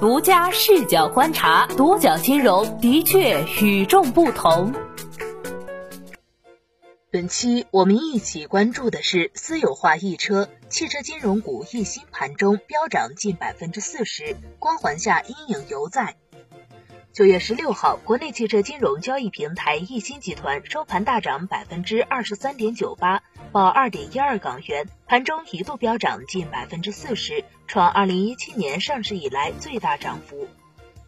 独家视角观察，独角金融的确与众不同。本期我们一起关注的是私有化易车，汽车金融股一新盘中飙涨近百分之四十，光环下阴影犹在。九月十六号，国内汽车金融交易平台易鑫集团收盘大涨百分之二十三点九八，报二点一二港元，盘中一度飙涨近百分之四十，创二零一七年上市以来最大涨幅。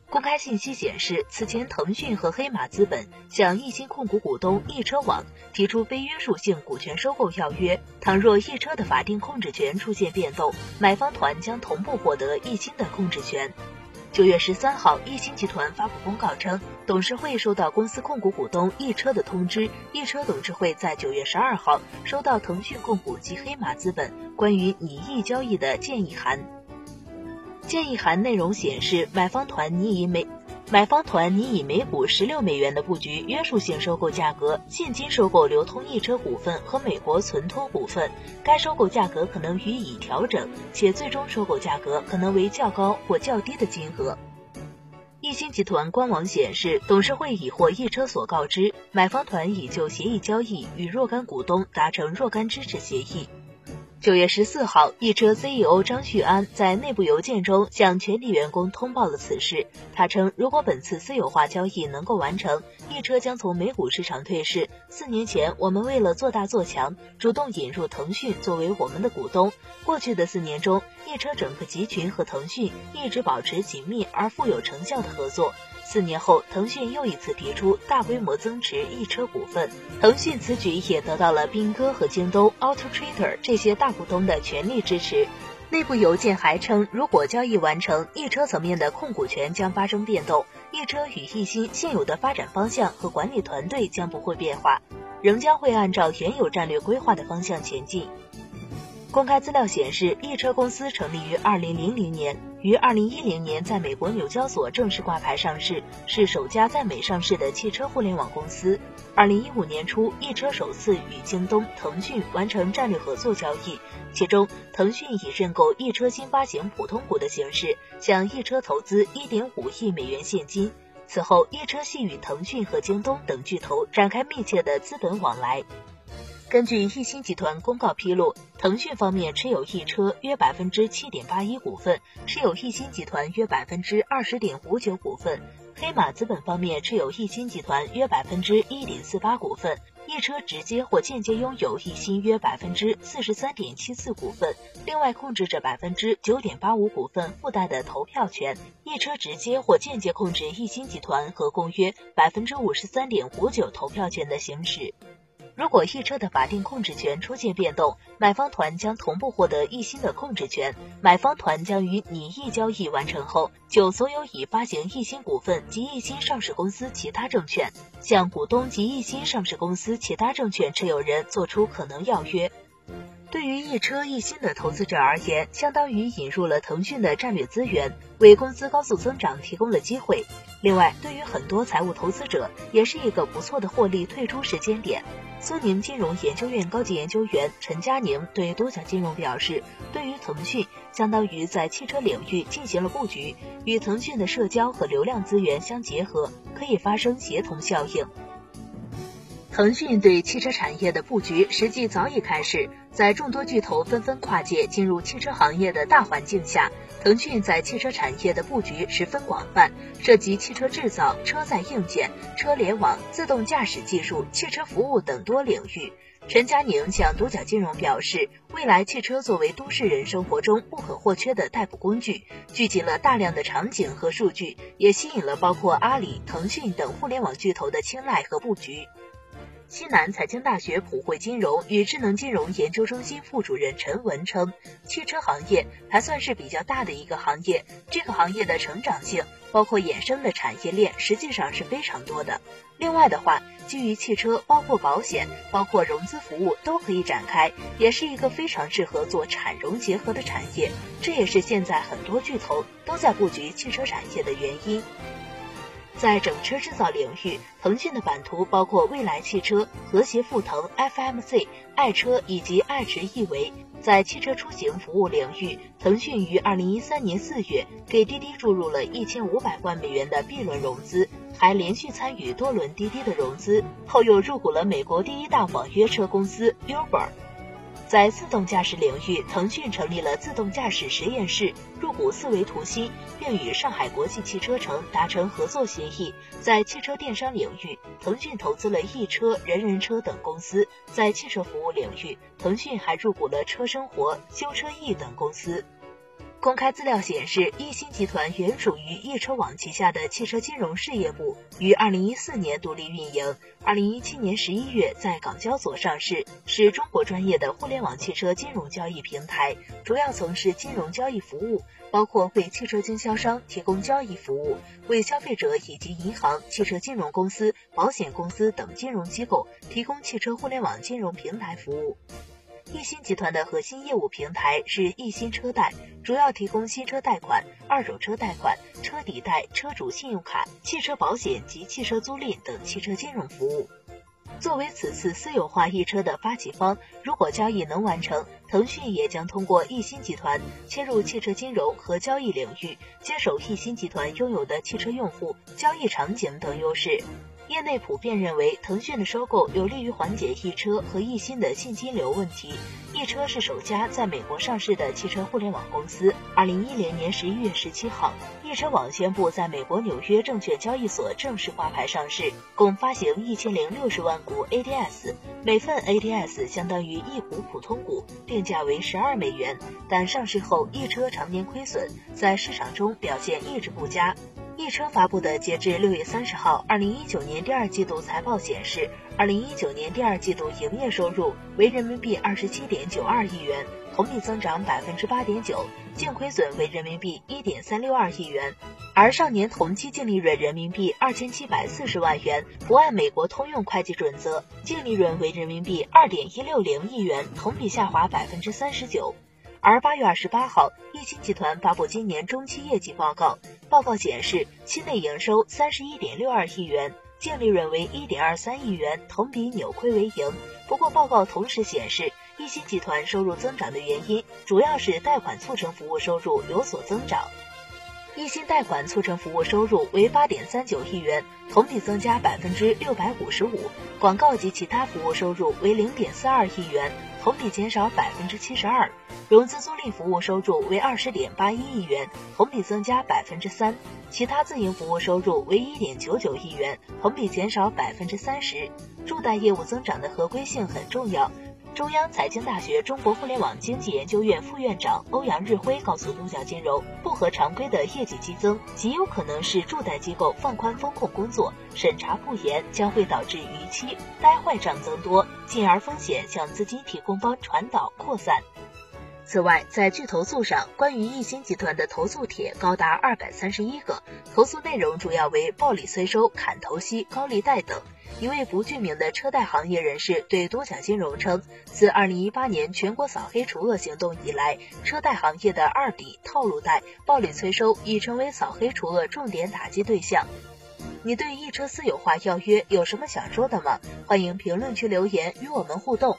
公开信息显示，此前腾讯和黑马资本向易鑫控股股东易车网提出非约束性股权收购要约，倘若易车的法定控制权出现变动，买方团将同步获得易鑫的控制权。九月十三号，易鑫集团发布公告称，董事会收到公司控股股东易车的通知。易车董事会在九月十二号收到腾讯控股及黑马资本关于拟易交易的建议函。建议函内容显示，买方团拟以每买方团拟以每股十六美元的布局约束性收购价格现金收购流通易车股份和美国存托股份，该收购价格可能予以调整，且最终收购价格可能为较高或较低的金额。易鑫集团官网显示，董事会已获易车所告知，买方团已就协议交易与若干股东达成若干支持协议。九月十四号，易车 CEO 张旭安在内部邮件中向全体员工通报了此事。他称，如果本次私有化交易能够完成，易车将从美股市场退市。四年前，我们为了做大做强，主动引入腾讯作为我们的股东。过去的四年中，易车整个集群和腾讯一直保持紧密而富有成效的合作。四年后，腾讯又一次提出大规模增持易车股份，腾讯此举也得到了兵哥和京东、Auto Trader 这些大股东的全力支持。内部邮件还称，如果交易完成，易车层面的控股权将发生变动，易车与易鑫现有的发展方向和管理团队将不会变化，仍将会按照原有战略规划的方向前进。公开资料显示，易车公司成立于二零零零年，于二零一零年在美国纽交所正式挂牌上市，是首家在美上市的汽车互联网公司。二零一五年初，易车首次与京东、腾讯完成战略合作交易，其中腾讯以认购易车新发行普通股的形式向易车投资一点五亿美元现金。此后，易车系与腾讯和京东等巨头展开密切的资本往来。根据易鑫集团公告披露，腾讯方面持有易车约百分之七点八一股份，持有易鑫集团约百分之二十点五九股份；黑马资本方面持有易鑫集团约百分之一点四八股份，易车直接或间接拥有易鑫约百分之四十三点七四股份，另外控制着百分之九点八五股份附带的投票权。易车直接或间接控制易鑫集团和共约百分之五十三点五九投票权的行使。如果易车的法定控制权出现变动，买方团将同步获得易鑫的控制权。买方团将于拟议交易完成后，就所有已发行易鑫股份及易鑫上市公司其他证券，向股东及易鑫上市公司其他证券持有人作出可能要约。对于一车一新的投资者而言，相当于引入了腾讯的战略资源，为公司高速增长提供了机会。另外，对于很多财务投资者，也是一个不错的获利退出时间点。苏宁金融研究院高级研究员陈佳宁对多角金融表示，对于腾讯，相当于在汽车领域进行了布局，与腾讯的社交和流量资源相结合，可以发生协同效应。腾讯对汽车产业的布局实际早已开始，在众多巨头纷纷跨界进入汽车行业的大环境下，腾讯在汽车产业的布局十分广泛，涉及汽车制造、车载硬件、车联网、自动驾驶技术、汽车服务等多领域。陈佳宁向独角金融表示，未来汽车作为都市人生活中不可或缺的代步工具，聚集了大量的场景和数据，也吸引了包括阿里、腾讯等互联网巨头的青睐和布局。西南财经大学普惠金融与智能金融研究中心副主任陈文称，汽车行业还算是比较大的一个行业，这个行业的成长性，包括衍生的产业链，实际上是非常多的。另外的话，基于汽车，包括保险，包括融资服务都可以展开，也是一个非常适合做产融结合的产业。这也是现在很多巨头都在布局汽车产业的原因。在整车制造领域，腾讯的版图包括蔚来汽车、和谐富腾、FMC、爱车以及爱驰易维。在汽车出行服务领域，腾讯于二零一三年四月给滴滴注入了一千五百万美元的 B 轮融资，还连续参与多轮滴滴的融资，后又入股了美国第一大网约车公司 Uber。在自动驾驶领域，腾讯成立了自动驾驶实验室，入股四维图新，并与上海国际汽车城达成合作协议。在汽车电商领域，腾讯投资了易车、人人车等公司；在汽车服务领域，腾讯还入股了车生活、修车易等公司。公开资料显示，易鑫集团原属于易车网旗下的汽车金融事业部，于二零一四年独立运营，二零一七年十一月在港交所上市，是中国专业的互联网汽车金融交易平台，主要从事金融交易服务，包括为汽车经销商提供交易服务，为消费者以及银行、汽车金融公司、保险公司等金融机构提供汽车互联网金融平台服务。易鑫集团的核心业务平台是易鑫车贷，主要提供新车贷款、二手车贷款、车抵贷、车主信用卡、汽车保险及汽车租赁等汽车金融服务。作为此次私有化易车的发起方，如果交易能完成，腾讯也将通过易鑫集团切入汽车金融和交易领域，接手易鑫集团拥有的汽车用户、交易场景等优势。业内普遍认为，腾讯的收购有利于缓解易车和易鑫的现金流问题。易车是首家在美国上市的汽车互联网公司。二零一零年十一月十七号，易车网宣布在美国纽约证券交易所正式挂牌上市，共发行一千零六十万股 ADS，每份 ADS 相当于一股普通股，定价为十二美元。但上市后，易车常年亏损，在市场中表现一直不佳。易车发布的截至六月三十号二零一九年第二季度财报显示，二零一九年第二季度营业收入为人民币二十七点九二亿元，同比增长百分之八点九，净亏损为人民币一点三六二亿元，而上年同期净利润人民币二千七百四十万元，不按美国通用会计准则，净利润为人民币二点一六零亿元，同比下滑百分之三十九。而八月二十八号，易鑫集团发布今年中期业绩报告。报告显示，期内营收三十一点六二亿元，净利润为一点二三亿元，同比扭亏为盈。不过，报告同时显示，易鑫集团收入增长的原因主要是贷款促成服务收入有所增长。易鑫贷款促成服务收入为八点三九亿元，同比增加百分之六百五十五；广告及其他服务收入为零点四二亿元，同比减少百分之七十二。融资租赁服务收入为二十点八一亿元，同比增加百分之三；其他自营服务收入为一点九九亿元，同比减少百分之三十。助贷业务增长的合规性很重要。中央财经大学中国互联网经济研究院副院长欧阳日辉告诉独角金融，不合常规的业绩激增极有可能是助贷机构放宽风控工作，审查不严将会导致逾期、呆坏账增多，进而风险向资金提供方传导扩散。此外，在拒投诉上，关于易鑫集团的投诉帖高达二百三十一个，投诉内容主要为暴力催收、砍头息、高利贷等。一位不具名的车贷行业人士对多角金融称，自二零一八年全国扫黑除恶行动以来，车贷行业的二抵、套路贷、暴力催收已成为扫黑除恶重点打击对象。你对易车私有化要约有什么想说的吗？欢迎评论区留言与我们互动。